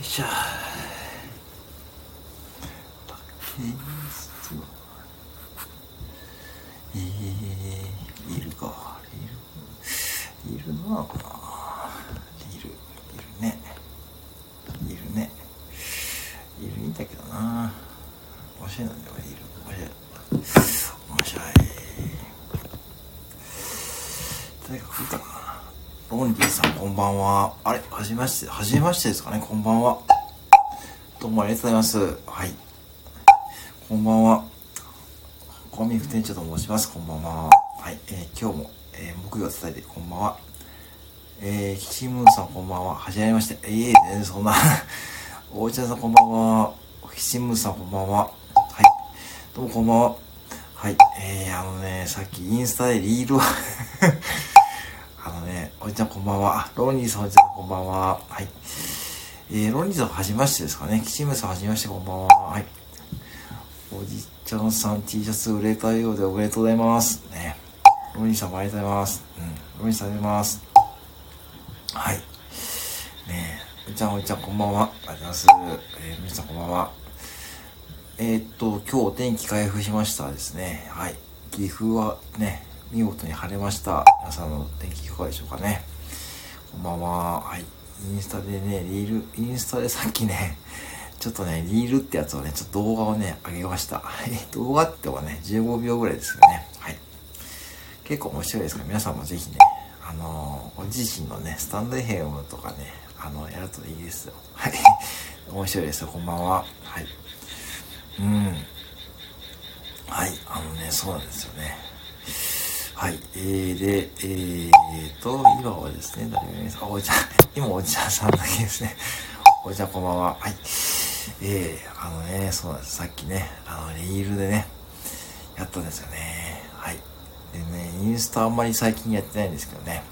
いしょインストえー、いるかいる。いるのかないる。いるね。いるね。いるんだけどな。面白いのではいる面白い面白い誰か来るかなロンリーさんこんばんは。あれ？はじめまして。はじめましてですかね？こんばんは。どうもありがとうございます。はい。こんばんは。コンビニ店長と申します。こんばんは。はい、えー、今日も、えー、木曜伝えてこんばんは。えー、キチムーンさんこんばんは。はじめまして。えいえ全然そんな。おーちゃんさんこんばんは。キチムーンさんこんばんは。はい。どうもこんばんは。はい。えー、あのねさっきインスタでリールを、おじちゃんこんばんは。ロニーさんおじちゃんこんばんは。はい。えー、ロニーさんはじめましてですかね。キチムさんはじめましてこんばんは。はい。おじちゃんさん T シャツ売れたようでおめでとうございます。ね。ロニーさんもありがとうございます。うん。ロニーさんありがとうございます。はい。ねえ、おじちゃんおじちゃんこんばんは。ありがとうございます。えー、皆さんこんばんは。えー、っと、今日お天気回復しましたですね。はい。岐阜はね、見事に晴れました。皆さんの天気いかがでしょうかね。こんばんは。はい。インスタでね、リール、インスタでさっきね、ちょっとね、リールってやつをね、ちょっと動画をね、上げました。はい。動画ってはね、15秒ぐらいですよね。はい。結構面白いですから、皆さんもぜひね、あのー、ご自身のね、スタンドヘムとかね、あの、やるといいですよ。はい。面白いですよ。こんばんは。はい。うん。はい。あのね、そうなんですよね。はい。えー、で、えーと、今はですね、誰がいますか？おじゃ、今おじゃさんだけですね。おじゃこんばんは。はい。えー、あのね、そうなんです。さっきね、あの、リールでね、やったんですよね。はい。でね、インスタあんまり最近やってないんですけどね。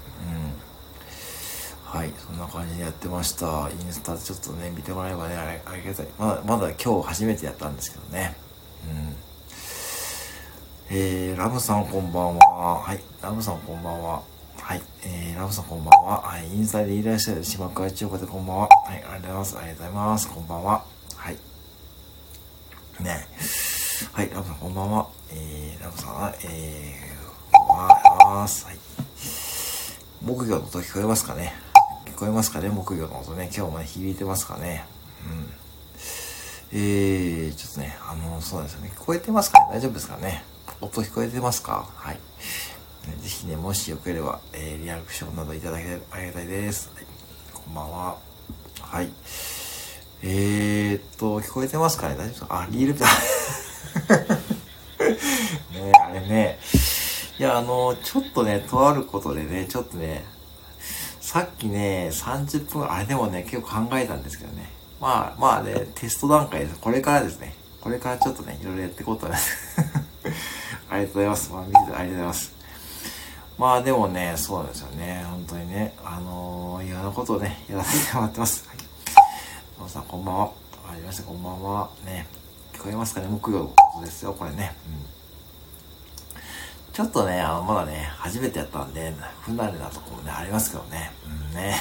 うん。はい。そんな感じでやってました。インスタちょっとね、見てもらえばね、あれ、ありがたい。まだ、まだ今日初めてやったんですけどね。うん。えー、ラブさんこんばんは。はい。ラブさんこんばんは。はい。えー、ラブさんこんばんは。はい。インスタでいらっしゃる島川千代子でこんばんは。はい。ありがとうございます。ありがとうございます。こんばんは。はい。ねはい。ラブさんこんばんは。えー、ラブさんは、えー、こんばんは。はい。木魚の音聞こえますかね？聞こえますかね？木魚の音ね。今日もね、響いてますかね？うん。えー、ちょっとね、あの、そうですね。聞こえてますかね？大丈夫ですかね？音聞こえてますか？はい。ぜひね、もしよければ、えー、リアクションなどいただければありがたいです。はい、こんばんは。はい。えー、っと、聞こえてますかね？大丈夫ですか？あ、リールピ ねあれね。いや、あの、ちょっとね、とあることでね、ちょっとね、さっきね、30分、あれでもね、結構考えたんですけどね。まあ、まあね、テスト段階です。これからですね。これからちょっとね、いろいろやっていこうと思います。ありがとうございます。まあ、見ててありがとうございます。まあでもね、そうなんですよね。本当にね、あのー、いろんなことをね、やらせてもらってます。はい。どうさん、こんばんは。ありました、こんばんは。ね、聞こえますかね木曜ですよ、これね。うん。ちょっとね、あの、まだね、初めてやったんで、不慣れなとこもね、ありますけどね。うんね。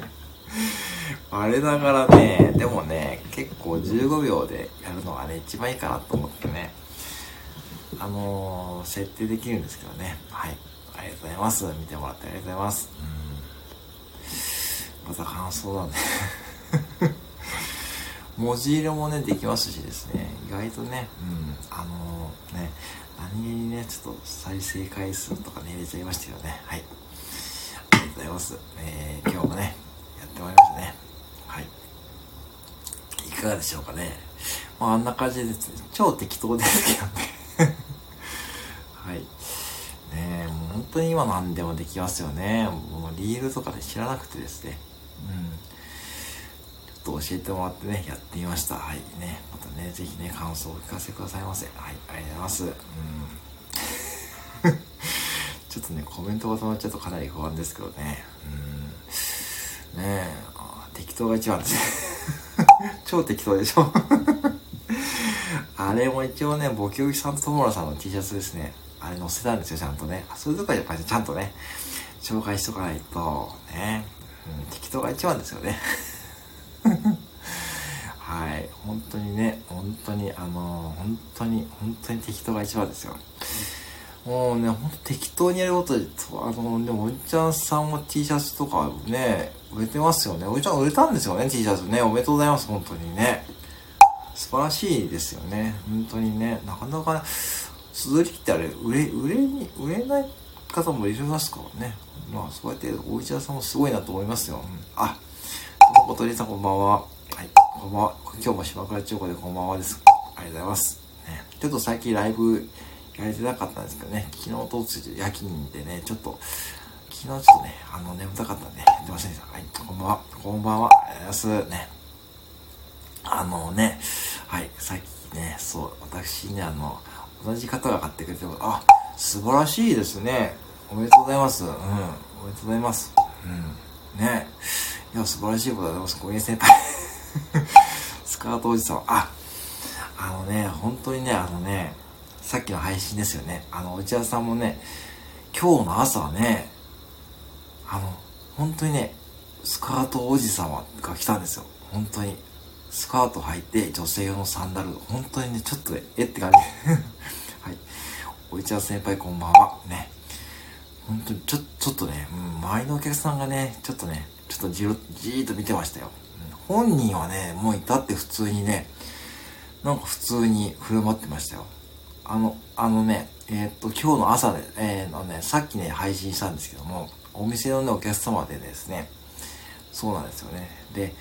あれだからね、でもね、結構15秒でやるのがね、一番いいかなと思ってね。あのー、設定できるんですけどね。はい。ありがとうございます。見てもらってありがとうございます。うん。また感想なんで文字色もね、できますしですね。意外とね、うん。あのー、ね、何気にね、ちょっと再生回数とかね、入れちゃいましたけどね。はい。ありがとうございます。えー、今日もね、やってまいりましたね。はい。いかがでしょうかね。まあ、あんな感じです、ね、超適当ですけどね。はい。ねえ、もう本当に今何でもできますよね。もうリールとかで知らなくてですね。うん。ちょっと教えてもらってね、やってみました。はい。ね。またね、ぜひね、感想をお聞かせくださいませ。はい。ありがとうございます。うん。ちょっとね、コメントが止まっちゃうとかなり不安ですけどね。うん。ねえ、適当が一番ですね。超適当でしょ あれも一応ね、ボキョキさんと友村さんの T シャツですね。あれ載せたんですよ、ちゃんとね。そういうとこはやっぱりちゃんとね、紹介しとかないと、ね、うん、適当が一番ですよね。はい。本当にね、本当に、あのー、本当に、本当に適当が一番ですよ。もうね、ほんと適当にやることで、あの、でも、おじちゃんさんも T シャツとかね、売れてますよね。おじちゃん売れたんですよね、T シャツね。おめでとうございます、本当にね。素晴らしいですよね。本当にね。なかなか、鈴木ってあれ、売れ、売れに、売れない方もいるますからね。まあ、そうやって、おじちゃんさんもすごいなと思いますよ。うん、あ、どうも、とりさんこんばんは。はい、こんばんは。今日も島倉千代子でこんばんはです。ありがとうございます。ね、ちょっと最近ライブやれてなかったんですけどね、昨日とつい夜勤でね、ちょっと、昨日ちょっとね、あの、眠たかったんで、やってませんでした。はい、こんばんは。こんばんは。ありがとうございます。ね。あのね、はい、さっきね、そう、私ね、あの、同じ方が買ってくれて、あ、素晴らしいですね。おめでとうございます。うん、おめでとうございます。うん、ね。いや、素晴らしいことだと思います。小家先輩。スカートおじさん。あ、あのね、本当にね、あのね、さっきの配信ですよね。あの、内田さんもね、今日の朝はね、あの、本当にね、スカートおじさまが来たんですよ。本当に。スカート履いて女性用のサンダル。本当にね、ちょっとね、えって感じ。おいちゃん先輩こんばんは。ね。本当にちょ、ちょっとね、うん、周りのお客さんがね、ちょっとね、ちょっとじろ、じーっと見てましたよ。本人はね、もういたって普通にね、なんか普通に振る舞ってましたよ。あの、あのね、えー、っと、今日の朝で、えー、のね、さっきね、配信したんですけども、お店のね、お客様でですね、そうなんですよね。で、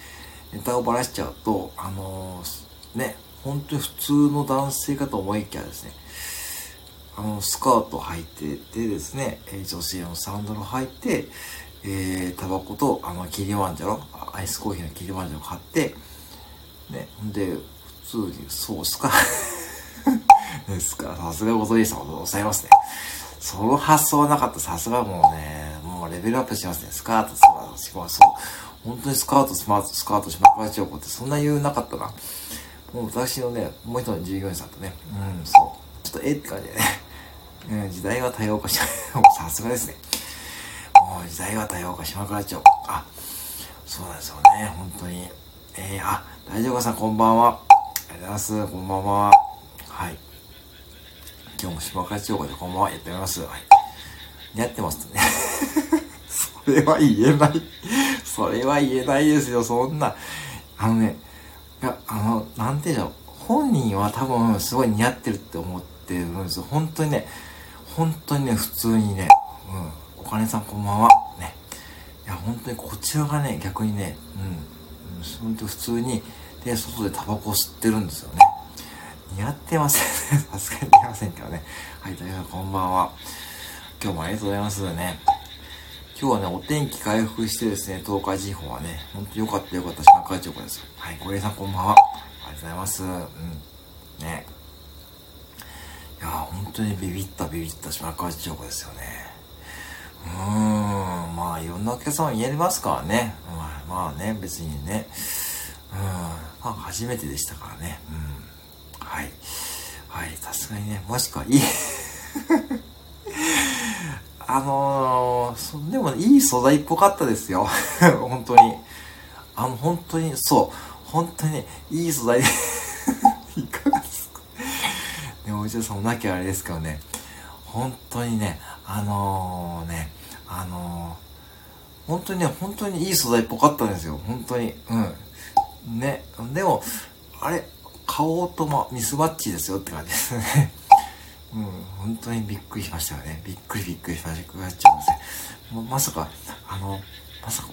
ネタをばらしちゃうと、あのー、ね、本当に普通の男性かと思いきやですね、あの、スカート履いててですね、え女性のサンダル履いて、えー、タバコと、あの、キリマンジャロ、アイスコーヒーのキリマンジャロ買って、ね、で、普通に、そうすか？ですか？ら、さすがご存知さんございますね。その発想はなかった。さすがもうね、もうレベルアップしますね。スカート、スマート、スマそう。本当にスカート、スマート、スカート、島倉千代子ってそんな言うなかったな。もう私のね、もう一人の従業員さんとね、うん、そう。ちょっとえって感じでね。うん、時代は多様化し、さすがですね。もう時代は多様化、島倉千代子。あ、そうなんですよね、本当に。えー、あ、大丈夫かさんこんばんは。ありがとうございます。こんばんは。はい。今日も芝倉千代子でこんばんはやっております。はい。似合ってますね。それは言えない。それは言えないですよ、そんな。あのね、いや、あの、なんていうの、本人は多分すごい似合ってるって思ってるんですよ。本当にね、本当にね、普通にね、うん、お金さんこんばんは。ね。いや、本当にこちらがね、逆にね、うん、本当普通に、で、外でタバコ吸ってるんですよね。似合ってませんね。さすがに似合いませんけどね。はい、というこんばんは。今日もありがとうございますね。今日はね、お天気回復してですね、東海地方はね、ほんと良かった良かった、島川町ですよ。はい、小平さんこんばんは。ありがとうございます。うん。ね。いや本当にビビったビビった島川町ですよね。うーん、まあ、いろんなお客様言えますからね。まあ、まあね、別にね。うん、まあ、初めてでしたからね。うん。はい。はい、さすがにね、もしくは、いい あのー、でも、いい素材っぽかったですよ。本当に。あの、本当に、そう。本当に、いい素材でいか、お医者さんもなきゃあれですけどね。本当にね、あのー、ね、あのー、本当にね、本当にいい素材っぽかったんですよ。本当に。うん。ね。でも、あれ、顔とま、ミスマッチですよって感じですね。うん、本当にびっくりしましたよね。びっくりびっくりしました。やっちゃいますね。ままさか、あの、まさか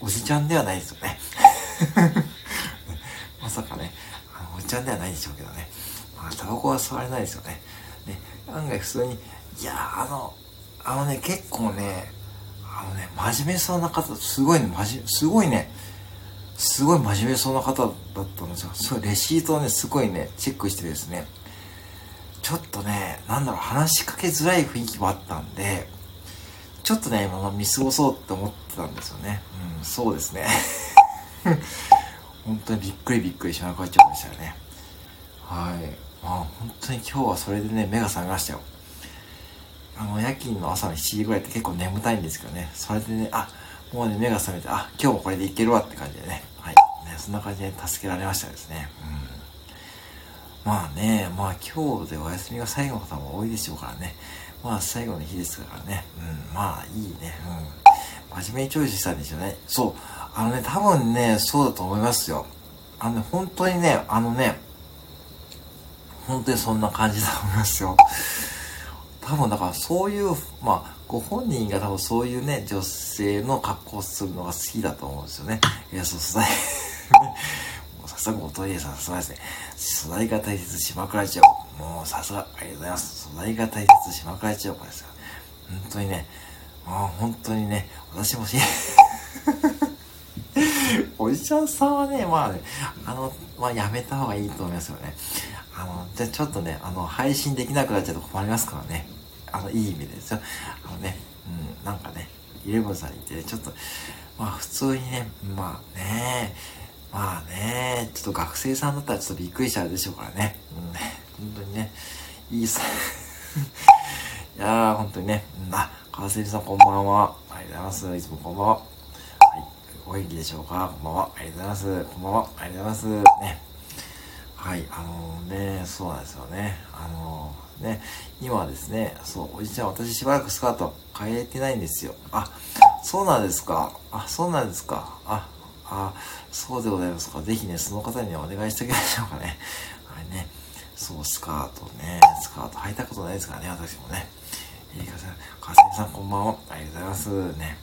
お、おじちゃんではないですよね。まさかね、あのおじちゃんではないでしょうけどね。あ、タバコは吸われないですよね。ね、案外普通に、いやあの、あのね、結構ね、あのね、真面目そうな方、すごいね、真面目、すごいね、すごい真面目そうな方だったんですよ。すごいレシートをね、すごいね、チェックしてですね、ちょっとね、なんだろう、話しかけづらい雰囲気もあったんで、ちょっとね、まあ、見過ごそうって思ってたんですよね。うん、そうですね。本当にびっくりびっくりしまくっちゃいましたよね。はい。まあ本当に今日はそれでね、目が覚めましたよ。あの、夜勤の朝の7時ぐらいって結構眠たいんですけどね、それでね、あ、もうね、目が覚めて、あ、今日もこれでいけるわって感じでね。はい。ね。そんな感じで助けられましたですね。うん。まあね、まあ今日でお休みが最後の方も多いでしょうからね。まあ最後の日ですからね。うん、まあいいね。うん。真面目にチョイスしたんでしょうね。そう。あのね、多分ね、そうだと思いますよ。あのね、本当にね、あのね、本当にそんな感じだと思いますよ。多分だからそういう、まあ、ご本人が多分そういうね、女性の格好をするのが好きだと思うんですよね。いや、そう、素材 もうさすがおトイレさ、すがですね。素材が大切、島倉千代子。もうさすが、ありがとうございます。素材が大切、島倉千代子ですよ。本当にね、もう本当にね、私もし、おじちゃんさんはね、まあね、あの、まあやめた方がいいと思いますよね。あの、じゃちょっとね、あの、配信できなくなっちゃうと困りますからね。あの、いい意味ですよ。あのね、うん、なんかね、イレブンさんに言って、ちょっと、まあ普通にね、まあね、まあね、ちょっと学生さんだったらちょっとびっくりしちゃうでしょうからね。うん、本当にね、いいっす。いやー、本当にね、うん、あ、川瀬さんこんばんは。ありがとうございます。いつもこんばんは。はい。お元気でしょうか？こんばんは。ありがとうございます。こんばんは。ありがとうございます。ね。はい、あのー、ね、そうなんですよね。あのー、ね、今はですね、そう、おじちゃん、私しばらくスカート変えてないんですよ。あ、そうなんですか。あ、そうなんですか。あ、あ、そうでございますか。ぜひね、その方にお願いしてあげましょうかね。はいね。そう、スカートね、スカート履いたことないですからね、私もね。いいかさん、かすみさんこんばんは。ありがとうございます。ね。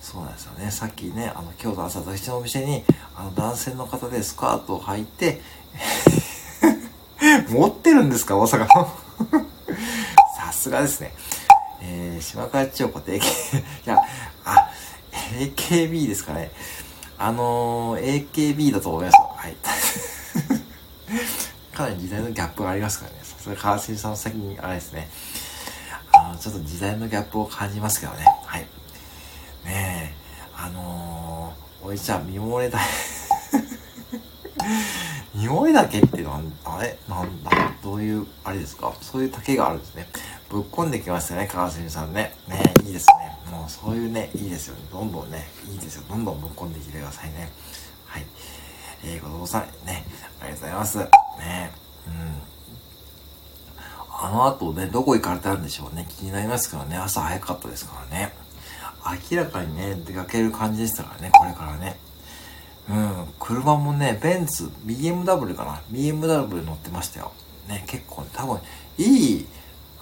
そうなんですよね。さっきね、あの、今日の朝、私のお店に、あの、男性の方でスカートを履いて、持ってるんですか大阪の？さすがですね。えー、島川千代子って AK、いや、あ、AKB ですかね。あのー、AKB だと思います。はい。かなり時代のギャップがありますからね。さすが川瀬さんの先に、あれですね。あの、ちょっと時代のギャップを感じますけどね。はい。ねえ、あのー、おいちゃん、見漏れだ。匂いだけっていうのは、あれ？なんだ？どういう、あれですか？そういう竹があるんですね。ぶっ込んできましたね、川澄さんね。ねいいですね。もうそういうね、いいですよね。どんどんね、いいですよ。どんどんぶっ込んできてくださいね。はい。えー、子供さん、ね、ありがとうございます。ね、うん。あの後ね、どこ行かれたんでしょうね。気になりますからね。朝早かったですからね。明らかにね、出かける感じでしたからね、これからね。うん、車もね、ベンツ、BMW かな ?BMW 乗ってましたよ。ね、結構、ね、多分、いい、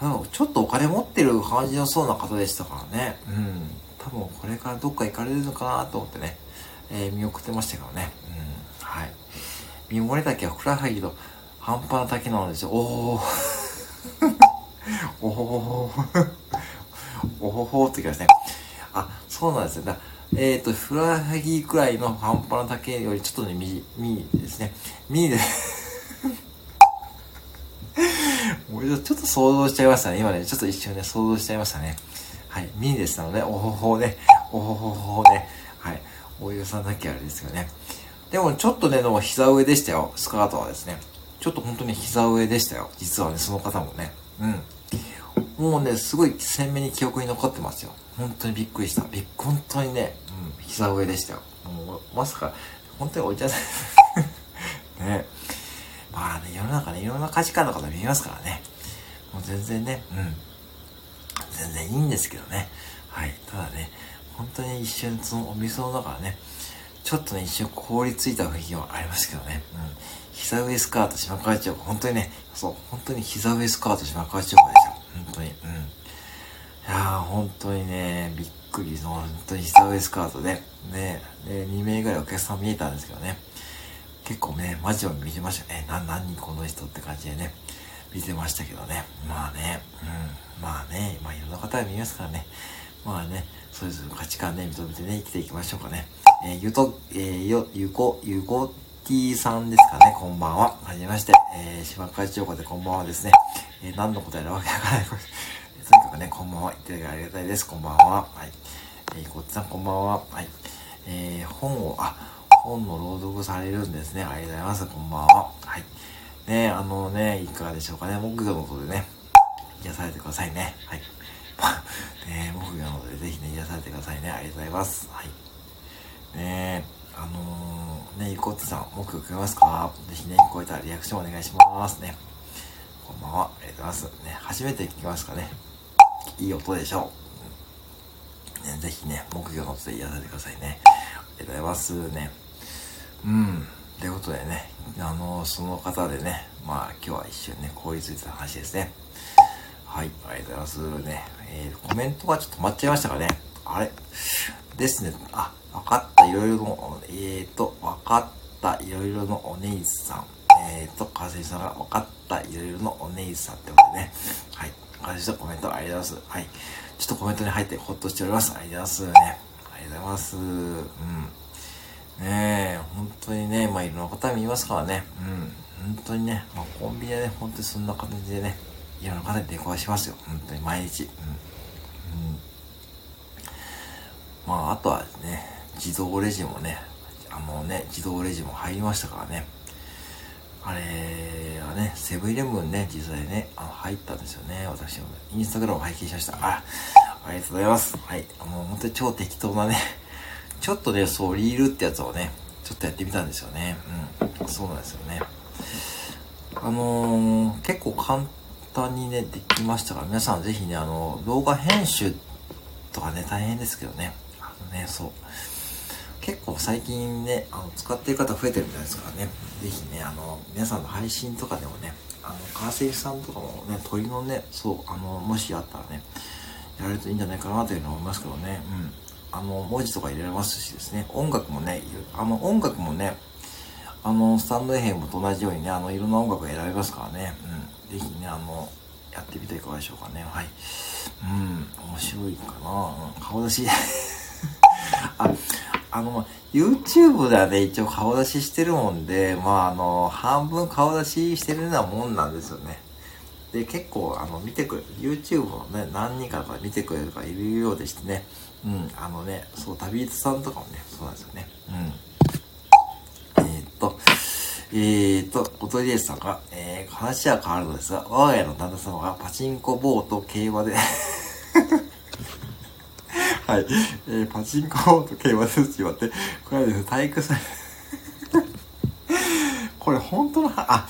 うんちょっとお金持ってる感じのそうな方でしたからね。うん。多分これからどっか行かれるのかなと思ってね、えー、見送ってましたけどね。うん。はい。見漏れ岳はふくらはぎと半端な滝なのですよ。おー。おほほほ。おほほって言いますね。あ、そうなんですよ。だえっ、ー、と、ふらはぎくらいの半端な丈よりちょっとね、右、右ですね。右で ちょっと想像しちゃいましたね。今ね、ちょっと一瞬ね、想像しちゃいましたね。はい。ミニですので、おほほね、おほほほね、はい。お湯さんだけあれですよね。でも、ちょっとね、でも膝上でしたよ。スカートはですね。ちょっと本当に膝上でしたよ。実はね、その方もね。うん。もうね、すごい鮮明に記憶に残ってますよ。本当にびっくりした。びっ本当にね、うん、膝上でしたよ。もう、まさか、本当に置いちゃない。ね。まあね、世の中ね、いろんな価値観の方見えますからね。もう全然ね、うん。全然いいんですけどね。はい。ただね、本当に一瞬そのお店の中はね、ちょっとね、一瞬凍りついた雰囲気はありますけどね。うん。膝上スカート島川町本当にね、そう、本当に膝上スカート島川町でした。本当に。うん。いやー、本当にね、びっくりの、本当に膝上スカートで、ね、で、2名ぐらいお客さん見えたんですけどね。結構ね、マジを見てましたね。な、何この人って感じでね、見てましたけどね。まあね、うん。まあね、まあいろんな方が見ますからね。まあね、それぞれの価値観ね、認めてね、生きていきましょうかね。えー、ゆと、えー、よ、ゆこ、ゆこ T さんですかね、こんばんは。はじめまして、えー、島会長でこんばんはですね。えー、何の答えるわけわからない。とにかくね、こんばんは。いただきありがたいです。こんばんは。はい。えー、こっちさんこんばんは。はい。えー、本を、あ、本の朗読されるんですね。ありがとうございます。こんばんは。はい。ねあのね、いかがでしょうかね。木魚のことでね、癒されてくださいね。はい。ね木魚のことでぜひね、癒されてくださいね。ありがとうございます。はい。ねあのーね、ゆこってさん、目標聞こえますか？ぜひね、聞こえたらリアクションお願いしますね。こんばんは。ありがとうございます。ね、初めて聞きますかね。いい音でしょう。ね、ぜひね、目標の音で癒されてくださいね。ありがとうございますね。うん。ということでね、あの、その方でね、まあ今日は一瞬ね、こういうついてた話ですね。はい、ありがとうございますね。えー、コメントがちょっと止まっちゃいましたかね。あれ？ですね。あ、わかった、いろいろの、えーと、わかった、いろいろのお姉さん。えーと、川瀬さんがわかった、いろいろのお姉さんってことでね。はい。川瀬さんコメントありがとうございます。はい。ちょっとコメントに入ってほっとしております。ありがとうございますね。ありがとうございます。うん。ねえ、本当にね、まあいろんな方見ますからね。うん。本当にね、まあコンビニでね、本当にそんな形でね、いろんな方に出くわしますよ。本当に毎日。うん。うん、まああとはね、自動レジもね、あのね、自動レジも入りましたからね。あれはね、セブンイレブンね、実際ね、あの入ったんですよね。私も、インスタグラムを拝見しました。あ、ありがとうございます。はい。もう本当に超適当なね、ちょっとね、そう、リールってやつをね、ちょっとやってみたんですよね。うん。そうなんですよね。あのー、結構簡単にね、できましたから、皆さんぜひね、あの、動画編集とかね、大変ですけどね。あのね、そう。結構最近ね、あの、使ってる方増えてるみたいですからね。ぜひね、あの、皆さんの配信とかでもね、あの、川崎さんとかもね、鳥のね、そう、あの、もしあったらね、やられるといいんじゃないかなというのは思いますけどね。うん。あの、文字とか入れられますしですね、音楽もね、あの、音楽もね、あの、スタンドエヘムと同じようにね、あの、いろんな音楽が選べますからね、うん。ぜひね、あの、やってみていかがでしょうかね。はい。うん、面白いかな、うん、顔出し あ、あの、YouTube ではね、一応顔出ししてるもんで、まあ、あの、半分顔出ししてるようなもんなんですよね。で、結構、あの、見てくれ、YouTube をね、何人かが見てくれる方いるようでしてね、うん、あのね、そう、旅人さんとかもね、そうなんですよね。うん。えー、っと、えー、っと、おとりえさんが、えー、話は変わるのですが、我が家の旦那様がパチンコボート競馬で はい、えー、パチンコボート競馬でって言われて、これはですね、体育祭これ本当の、あ、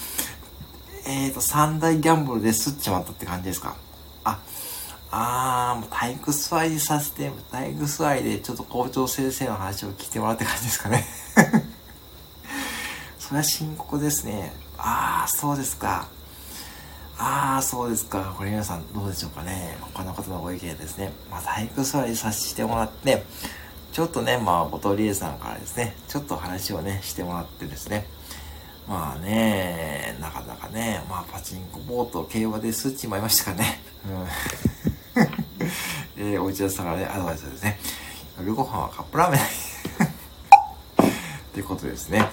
えーと、三大ギャンブルですっちまったって感じですか？あ、あー、もう体育座りさせて、体育座りでちょっと校長先生の話を聞いてもらって感じですかね。それは深刻ですね。あー、そうですか。あー、そうですか。これ皆さんどうでしょうかね。他の方のご意見ですね。まあ、体育座りさせてもらって、ちょっとね、まあ、ボトリエさんからですね、ちょっと話をね、してもらってですね、まあね、なかなかね、まあパチンコボート競馬でスっちまいましたかね。うん えー、お内田さんからね、アドバイスですね。夜ご飯はカップラーメン。いうことですね。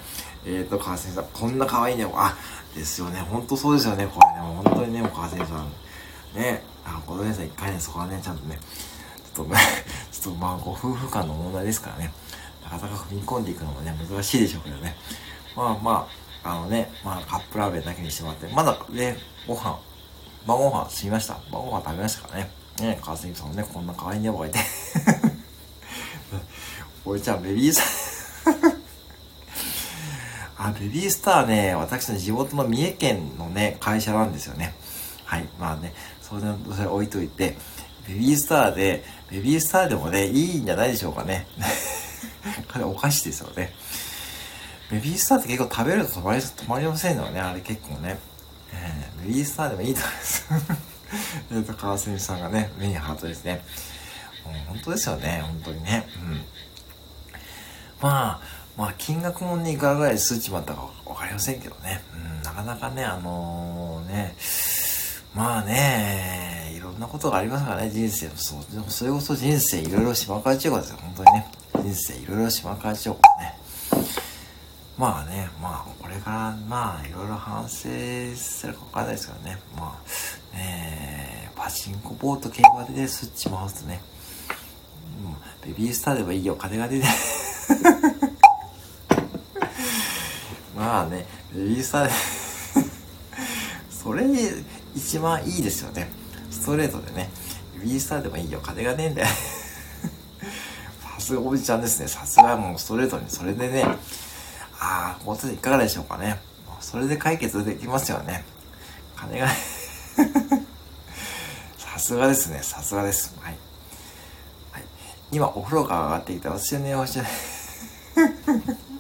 えっ、ー、と、川瀬さん、こんな可愛いね。あ、ですよね。ほんとそうですよね。これね、もう本当にね、もう川瀬さん。ね、あ、小田さん一回ね、そこはね、ちゃんとね、ちょっと、ちょっとまあ、ご夫婦間の問題ですからね。なかなか踏み込んでいくのもね、難しいでしょうけどね。まあまあ、あのね、まあカップラーメンだけにしてもらって、まだね、ご飯、晩ご飯済みました。晩ご飯食べましたからね。ね、川澄さんもね、こんな可愛い女房がいて。俺ちゃん、ベビースターあ、ベビースターね、私の地元の三重県のね、会社なんですよね。はい。まあね、それ、それ置いといて、ベビースターで、ベビースターでもね、いいんじゃないでしょうかね。これお菓子ですよね。ベビースターって結構食べると止まり、止まりませんのね、あれ結構ね。えー、ベビースターでもいいと思います。えっと、川澄さんがね、目にハートですね。もう本当ですよね、本当にね。うん。まあ、まあ、金額もね、いくらぐらい数値もあったかわかりませんけどね。うん、なかなかね、あのー、ね、まあね、いろんなことがありますからね、人生も。そう、でもそれこそ人生いろいろ島川千代子ですよ、本当にね。人生いろいろ島川千代子ね。まあね、まあ、これから、まあ、いろいろ反省するかわかんないですけどね。まあ、ねパチンコボート競馬でね、スッチ回すとね、うん、ベビースターでもいいよ、金が出て。まあね、ベビースターでそれ一番いいですよね。ストレートでね、ベビースターでもいいよ、金がねえんだよ。さすがおじちゃんですね。さすがもうストレートに、それでね、ああ、こといかがでしょうかね。それで解決できますよね。金が さすがですね。さすがです。はい。はい、今、お風呂から上がってきた私はね、おしゃもう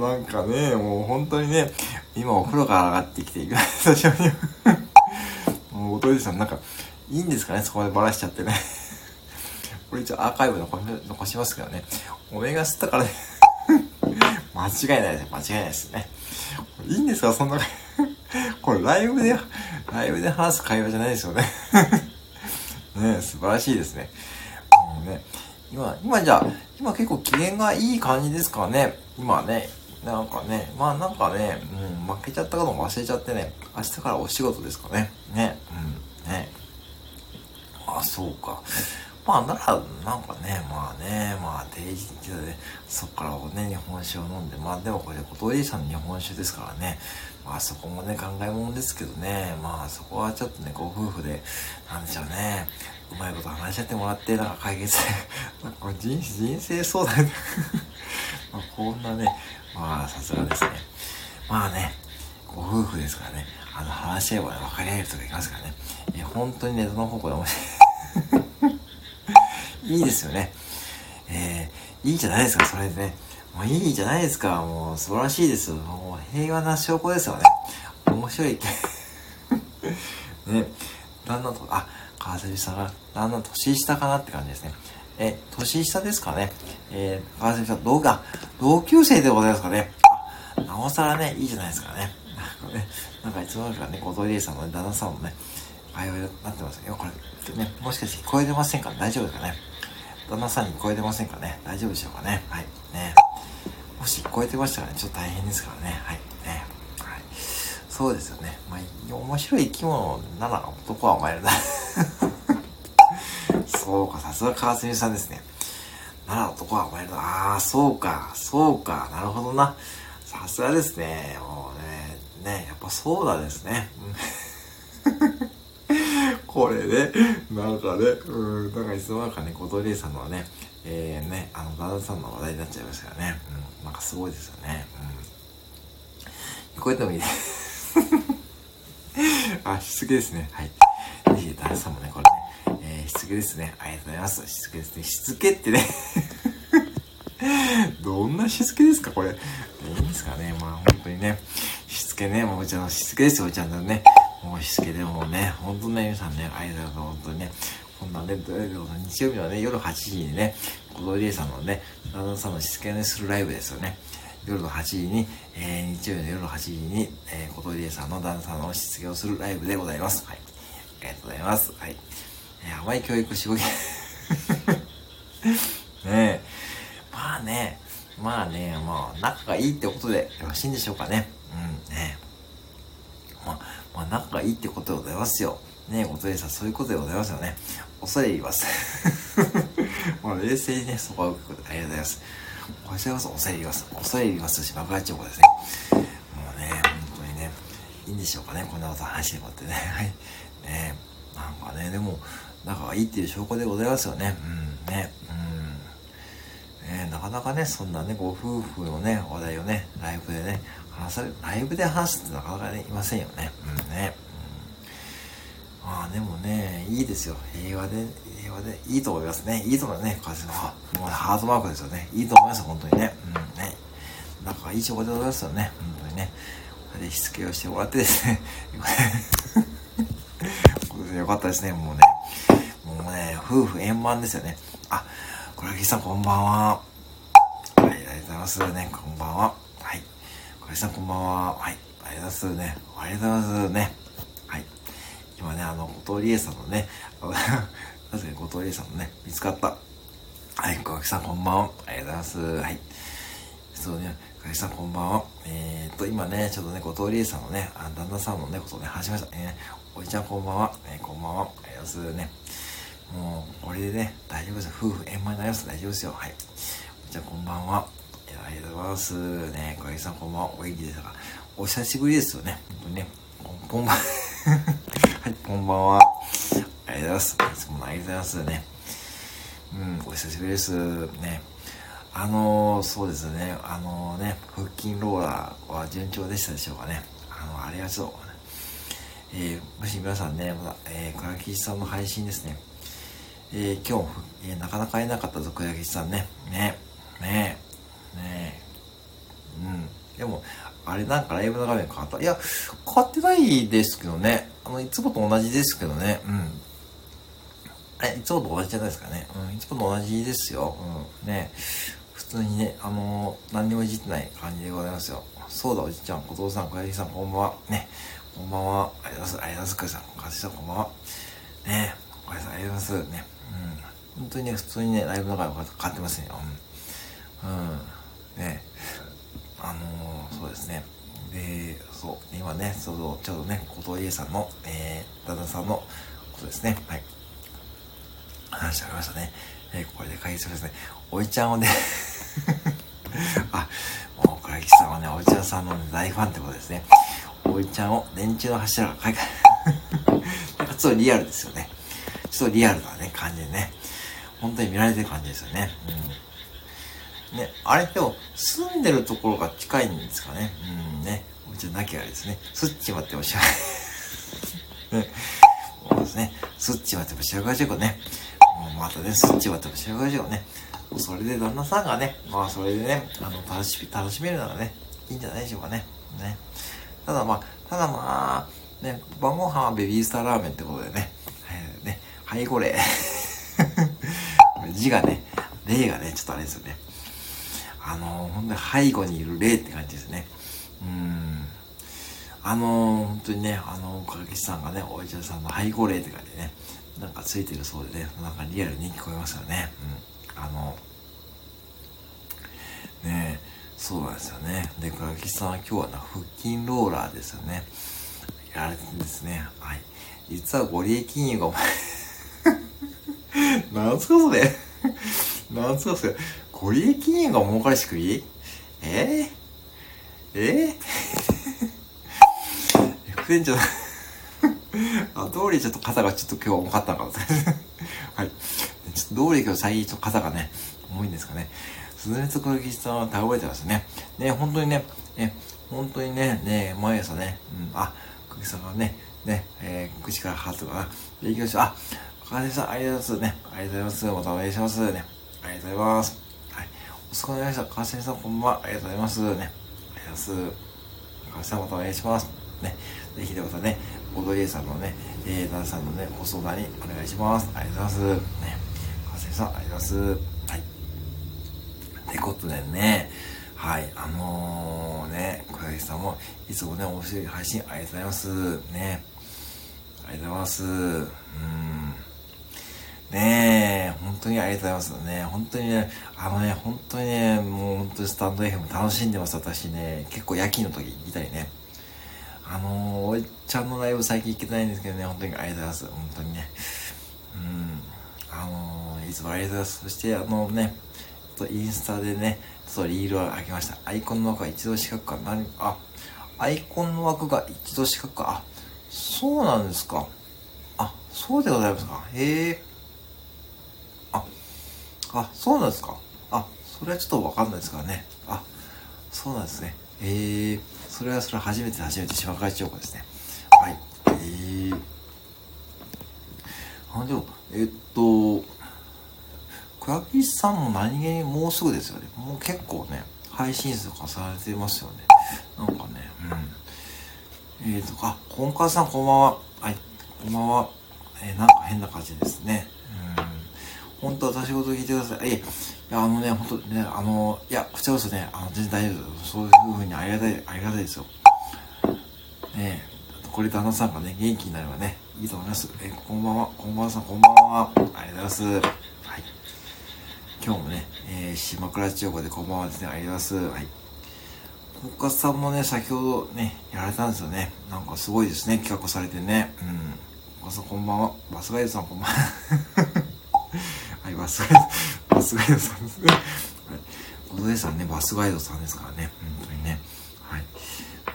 なんかね、もう本当にね、今お風呂から上がってきて、私はね、もう、おとりさんなんか、いいんですかね、そこまでバラしちゃってね。これ一応アーカイブ残しますけどね。おめが吸ったからね 間違いないです。間違いないですね。いいんですかそんな、これライブで、ライブで話す会話じゃないですよね ね素晴らしいですね。もうね、今、今じゃあ、今結構機嫌がいい感じですかね。今ね、なんかね、まあなんかね、うん、負けちゃったことも忘れちゃってね、明日からお仕事ですかね。ね、うん、ね。あ、そうか。まあ、なら、なんかね、まあね、まあ、定時で、そっからね、日本酒を飲んで、まあでもこれ、小鳥さんの日本酒ですからね、まあそこもね、考えもんですけどね、まあそこはちょっとね、ご夫婦で、なんでしょうね、うまいこと話し合ってもらって、なんか解決、なんか人人生相談 まあこんなね、まあさすがですね。まあね、ご夫婦ですからね、あの話し合えばね、分かり合えるとかいきますからね、え本当にネタの方向で面白い。いいですよね。えー、いいじゃないですか、それでね。もういいじゃないですか、もう素晴らしいです。もう平和な証拠ですよね。面白い。ね、旦那と、あ、川崎さんが、旦那年下かなって感じですね。え、年下ですかね。えー、川崎さん、どうか、同級生でございますかね。あ、なおさらね、いいじゃないですかね。なんかね、なんかいつもかね、小鳥さんの、ね、旦那さんもね、会話になってますよ。これ、ね、もしかして聞こえてませんか大丈夫ですかね旦那さんに聞こえてませんかね大丈夫でしょうかねはい。ね。もし聞こえてましたらね、ちょっと大変ですからね。はい。ね。はい。そうですよね。まあ、面白い生き物なら男はお前らだ。そうか、さすが川澄さんですね。なら男はお前らだ。ああ、そうか、そうか、なるほどな。さすがですね。もうね、ね、やっぱそうだですね。これね、なんかね、うん、なんかいつの間にかね、小鳥さんのね、えー、ね、あの、旦那さんの話題になっちゃいましたよね。うん、なんかすごいですよね。うん。聞こえてもいいです あ、しつけですね。はい。ぜひ、旦那さんもね、これね、しつけですね。ありがとうございます。しつけですね。しつけってね どんなしつけですかこれ。いいんですかねまあ本当にね。しつけね。もうちゃんのしつけですよ、おちゃんのね。もうしつけでもうね、ほんとね、皆さんね、ありがとうございます本当にね。こんなね、土曜日日曜日のね、夜8時にね、小鳥理さんのね、旦那さんのしつけねするライブですよね。夜の8時に、えー、日曜日の夜の8時に、えー、小鳥理さんの旦那さんのしつけをするライブでございます。はい。ありがとうございます。はい。えー、甘い教育しごき。ねえ。まあね、まあね、まあ、仲がいいってことでよろしいんでしょうかね。うん、ねまあ、まあ、仲がいいってことでございますよ。ねえ、おとりさん、そういうことでございますよね。恐れ入ります。まあ、冷静にね、そこは受けことありがとうございます。こちらこそ恐れ入ります。恐れ入りますし、爆発情報ですね。もうね、本当にね、いいんでしょうかね、こんなこと話してもらってね。はい。ねなんかね、でも、仲がいいっていう証拠でございますよね。うん、ね。うん。ねなかなかね、そんなね、ご夫婦のね、話題をね、ライブでね、話され、ライブで話すってなかなかね、いませんよね。うんね。うん、まあでもね、いいですよ。平和で、平和で、いいと思いますね。いいと思いますね。風は。もうハートマークですよね。いいと思います、本当にね。うんね。なんかいい仕事でございますよね。本当にね。で、しつけをしてもらってですね。よかったですね、もうね。夫婦円満ですよね。あ、これ、さんこんばんは。はい、ありがとうございますね。こんばんは。はい。これさんこんばんは。はい。ありがとうございますね。ありがとうございますね。はい。今ね、あの、後藤理恵さんのね、確かに後藤理恵さんのね、見つかった。はい、小垣さんこんばんは。ありがとうございます。はい。そうね、小垣さんこんばんは。えー、っと、今ね、ちょっとね、後藤理恵さんのね、あ旦那さんのね、ことね、話しました。え、おじちゃんこんばんは。えー、こんばんは。ありがとうございますね。もう、これでね、大丈夫ですよ。夫婦円満になります。大丈夫ですよ。はい。じゃあ、こんばんは。ありがとうございます。ね、小木さんこんばんは。お元気ですかお久しぶりですよね。本当にね。こんばんは。はい、こんばんは。ありがとうございます。いつもありがとうございますね。うん、お久しぶりです。ね。あのー、そうですね、あのね、腹筋ローラーは順調でしたでしょうかね。あの、ありがとう。えー、もし皆さんね、まだ、えー、倉吉さんの配信ですね。えー、今日、えー、なかなか会えなかったぞ、倉吉さんね。ね、ね、ね、うん。でも、あれなんかライブの画面変わったいや、変わってないですけどね。あの、いつもと同じですけどね。うん。え、いつもと同じじゃないですかね。うん、いつもと同じですよ。うん。ね。普通にね、あのー、何にもいじってない感じでございますよ。そうだ、おじちゃん、小僧さん、小柳さん、こんばんは。ね。こんばんは。ありがとうございます。ありがとうございます。かさん、かさん、こんばんは。ね。小柳さん、ありがとうございます。ね。うん。本当にね、普通にね、ライブの中で変わってますね。うん。うん。ね。あのー、そうですね。で、そう、今ね、ちょうど、ちょうどね、小藤家さんの、えー、旦那さんのことですね。はい。話ありましたね。えー、これで解説ですね。おいちゃんをね あ、もう、倉木さんはね、おいちゃんさんの、ね、大ファンってことですね。おいちゃんを電柱の柱が書いてなんかちょっとリアルですよね。ちょっとリアルなね、感じでね。本当に見られてる感じですよね。うん。ね、あれでも、住んでるところが近いんですかね。うんね。おいちゃんなきゃあれですね。すっちまっておしゃれ。ね。そうですね。すっちまっておしゃれじゃね。またね、そっちは楽しみましょうね。それで旦那さんがね、まあそれでね、あの、楽しみ、楽しめるならね、いいんじゃないでしょうかね。ね。ただまあ、ただまあ、ね、晩ご飯はベビースターラーメンってことで、ね、はいこれ。字がね、霊がね、ちょっとあれですよね。あのー、ほんに背後にいる霊って感じですね。うん。あのー、本当にね、あのー、かけしさんがね、お医者さんの背後霊って感じでね、なんかついてるそうでね、なんかリアルに聞こえますよね。うん。あの、ねそうなんですよね。で、倉木さんは今日はな、腹筋ローラーですよね。やられてるんですね。はい。実はご利益金融がなんすかそれなんすかそれご利益金融が儲かりしくいえー、えー、副店長あ、通りちょっと肩がちょっと今日重かったのかな。はい。ちょっと通り今日最近ちょっと肩がね、重いんですかね。スズメツクロキさんは倒れてますね。ね、本当にね、ね、本当にね、ね、毎朝ね、うん、あ、クキさんがね、ね、えー、口からハートがな。で、行きましょう。あ、かねさん、ありがとうございますね。ありがとうございます。またお願いしますね。ありがとうございます。はい。お疲れ様でした。川瀬さん、こんばんは。ありがとうございます。ね。ありがとうございます。川瀬さん、またお願いします。ね。ぜひでまたね、ボードゲーさんのね、えー、旦さんのね、ご相談にお願いします。ありがとうございます。ね。川瀬さん、ありがとうございます。はい。ってことでね、はい、あのー、ね、小柳さんも、いつもね、面白い配信ありがとうございます。ね。ありがとうございます。うん。ねえ、本当にありがとうございますね。本当にね、あのね、本当にね、もう本当にスタンド FM 楽しんでます、私ね。結構夜勤の時にいたりね。あのー、おいちゃんのライブ最近行けてないんですけどね、本当にありがとうございます。本当にね。うん。あのー、いつもありがとうございます。そして、あのね、とインスタでね、ちょっとリールを上げました。アイコンの枠が一度四角か、何、あ、アイコンの枠が一度四角か、あ、そうなんですか。あ、そうでございますか。へえ。あ、そうなんですか。あ、それはちょっとわかんないですからね。あ、そうなんですね。へえ。それはそれは初めて初めて島会長がですね。はい。えー。あ、でも、えっと、倉木さんも何気にもうすぐですよね。もう結構ね、配信数とかされてますよね。なんかね、うん。えっ、ー、と、あ、本川さんこんばんは。はい、こんばんは。えー、なんか変な感じですね。本当は私事聞いてください。いや、あのね、本当ね、あの、いや、こちらこそね、あの、全然大丈夫です。そういう風にありがたい、ありがたいですよ。ねえこれ旦那さんがね、元気になればね、いいと思います。えこんばんは、こんばんは、こんばんは。ありがとうございます。はい。今日もね、えー、島倉千代子でこんばんはですね、ありがとうございます。はい。国家さんもね、先ほどね、やられたんですよね。なんかすごいですね、企画されてね。うん。国家さんこんばんは。バスガイドさんこんばんは。バスガイド、バスガイドさんですね。はい。小戸さんね、バスガイドさんですからね。本当にね。はい。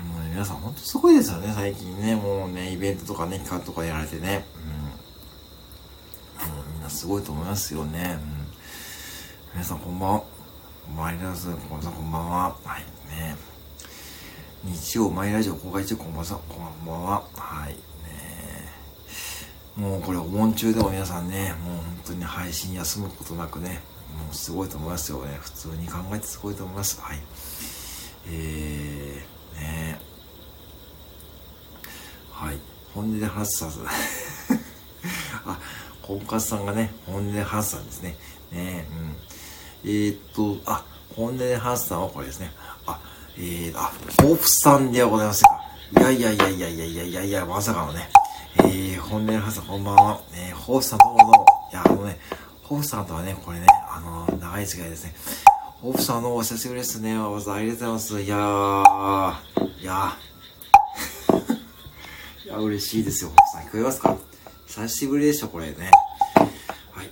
もうね、皆さん本当すごいですよね、最近ね。もうね、イベントとかね、企画とかやられてね。うん。もうみんなすごいと思いますよね。うん。皆さんこんばんは。こんばんは、ます。こんばんは、こんばんは。はい、ね。日曜マイラジオ公開中、こんばんは、こんばんは。はい、もうこれお盆中でも皆さんね、もう本当に配信休むことなくね、もうすごいと思いますよね。普通に考えてすごいと思います。はい。えー、ねはい。本音で話すさず。あ、婚活さんがね、本音で話すさんですね。ねうん。えー、っと、あ、本音で話すさんはこれですね。あ、えー、あ、ホープさんではございませんか。いやいやいやいやいやいやいやいや、まさかのね。えー、本音で話すさんこんばんは。えー、ホープさんどうもどうも。いや、あのね、ホープさんとはね、これね、あのー、長い付き合いですね。ホープさんのお久しぶりですね。ありがとうございます。いやー、いやー。いや、嬉しいですよ、ホープさん。聞こえますか？久しぶりでしょ、これね。はい。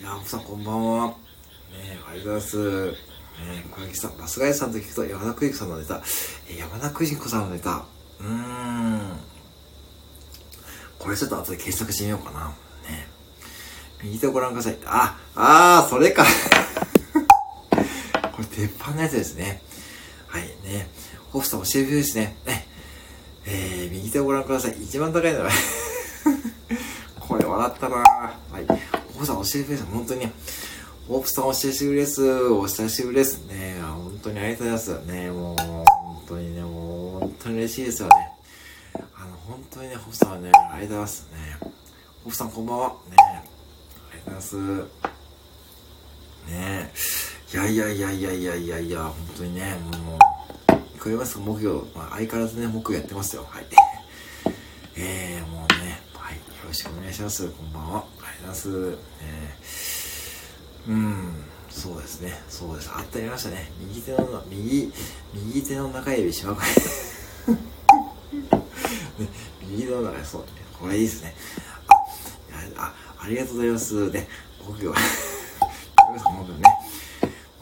いやー、ホープさんこんばんは。ねありがとうございます。ね小雪さん、バスガイさんと聞くと山田邦子さんのネタ、え山田邦子さんのネタ、うーん。これちょっと後で検索してみようかな。ね右手をご覧ください。あ、あー、それか。これ鉄板のやつですね。はい、ね。ホフさん教えてですね。ね。えー、右手をご覧ください。一番高いのは これ笑ったなはい。ホフさん教えてください。本当に。ホープさんお久しぶりです。お久しぶりですね。本当にありがとうございます。ね、もう、本当にね、もう、本当に嬉しいですよね。本当にね、ホープさんはね、ありがとうございますね。ホープさんこんばんは。ね、ありがとうございます。ねいやいやいやいやいやいやいや、本当にね、もう、聞こえますか木曜、まあ、相変わらずね、木曜やってますよ。はい。えー、もうね、はい、よろしくお願いします。こんばんは。ありがとうございます。えー、うん、そうですね、そうです。あったりましたね。右手の、右、右手の中指しまくり。右手の中指、そう、これいいですね。あ、あ、りがとうございます。ね、木曜。木曜ね。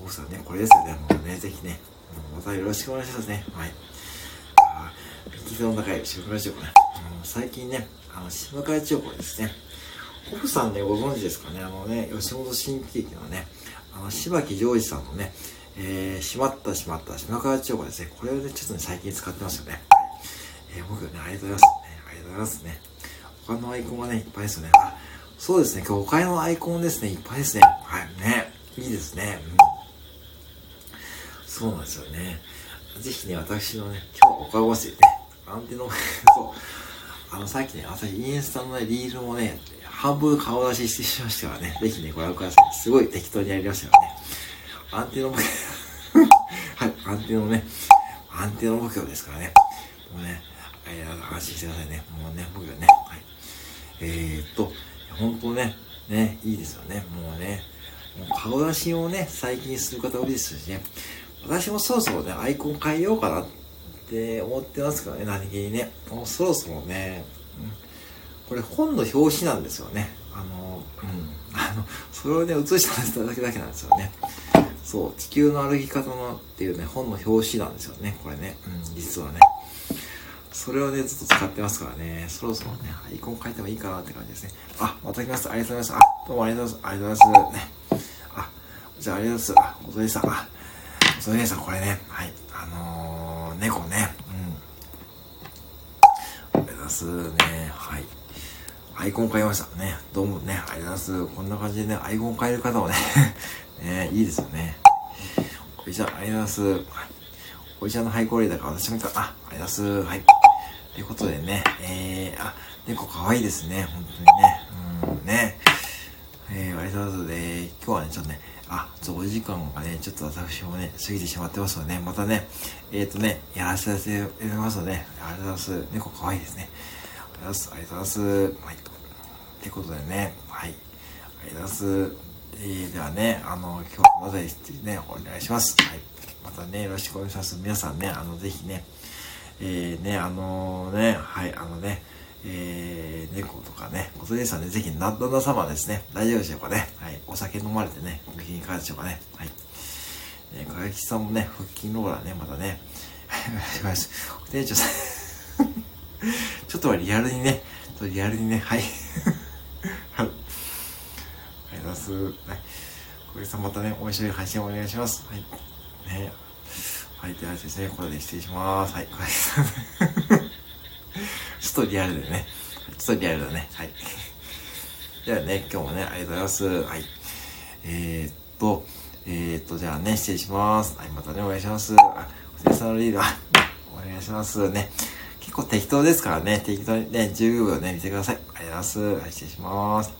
奥さんね、これですよね。もうね、ぜひね、またよろしくお願いしますね。はい。あ右手の中指、しましょうかね。最近ね、あの、島川千代子ですね。奥さんね、ご存知ですかね、あのね、吉本新喜劇のね、あの、柴木ジョージさんのね、えー、しまったしまった島川千代子ですね。これをね、ちょっとね、最近使ってますよね。えー、僕ね、ありがとうございます、ね。ありがとうございますね。他のアイコンはね、いっぱいですよね。あ、そうですね、今日他のアイコンですね、いっぱいですね。はい、ね。いいですね。うん。そうなんですよね。ぜひね、私のね、今日おかごせね、アンテナ、そう、あの、さっきね、朝日インスタのね、リールもね、半分顔出ししてしましたからね、ぜひね、ご覧ください。すごい適当にやりましたよね。アンテナも、はい、アンテナのね、アンテナ目標ですからね。もうね、安心してくださいね。もうね、僕はね、はい。えー、っと、本当ね、ね、いいですよね。もうね、もう顔出しをね、最近する方多いですしね。私もそろそろね、アイコン変えようかなって思ってますからね、何気にね。もうそろそろね、うん、これ本の表紙なんですよね。あの、うん。あの、それをね、写しただけだけなんですよね。そう、地球の歩き方のっていうね、本の表紙なんですよね、これね。うん、実はね。それをね、ずっと使ってますからね、そろそろね、アイコン変えてもいいかなって感じですね。あ、また来ます。ありがとうございます。あ、どうもありがとうございます。ありがとうございます。ね。あ、じゃあありがとうございます。あ、おとりさん。あ、おとりさん、これね、はい。あのー、猫ね。うん。ありがとうございますね。はい。アイコン変えました。ね。どうもね、ありがとうございます。こんな感じでね、アイコン変える方もね、ね、いいですよね。これじゃあ、ありがとうございます。おいちゃのハイコーレーだから私もいいか。あ、ありがとうございます。はい。ということでね、えー、あ、猫かわいいですね。本当にね。うん、ね。えー、ありがとうございます。えー、今日はね、ちょっとね、あ、ちょっとお時間がね、ちょっと私もね、過ぎてしまってますので、ね、またね、えっ、ー、とね、やらせていただきますので、ありがとうございます。猫かわいいですね。ありがとうございます。ありがとうございます。はい。ということでね、はい。ありがとうございます。えー、ではね、あの、今日までね、お願いします。はい。またね、よろしくお願いします。皆さんね、あの、ぜひね、えー、ね、あの、ね、はい、あのね、えー、猫とかね、ことでさんね、ぜひ、な旦那様ですね、大丈夫でしょうかね。はい、お酒飲まれてね、ご機嫌いかがでしょうかね。はい。えー、かがきさんもね、腹筋ローラーね、またね、はいお願いします。店長さん ちょっとはリアルにね、とリアルにね、はい。はい。ありがとうございます。はい。小池さんまたね、面白い配信をお願いします。はい。ね。はい、ではですね、これで失礼します。はい、ちょっとリアルでね。ちょっとリアルだね。はい。ではね、今日もね、ありがとうございます。はい。えー、っと、えー、っと、じゃあね、失礼します。はい、またね、お願いします。あ、お疲れ様のリーダー、お願いしますね。結構適当ですからね、適当にね、10秒ね、見てください。ありがとうございます。はい、失礼します。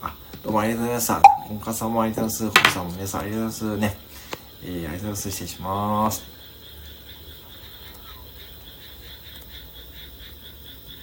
あ、どうもありがとうございました。本家さんもありがとうございます。ホさんも皆さんありがとうございますね。えー、ありがとうございます。失礼します。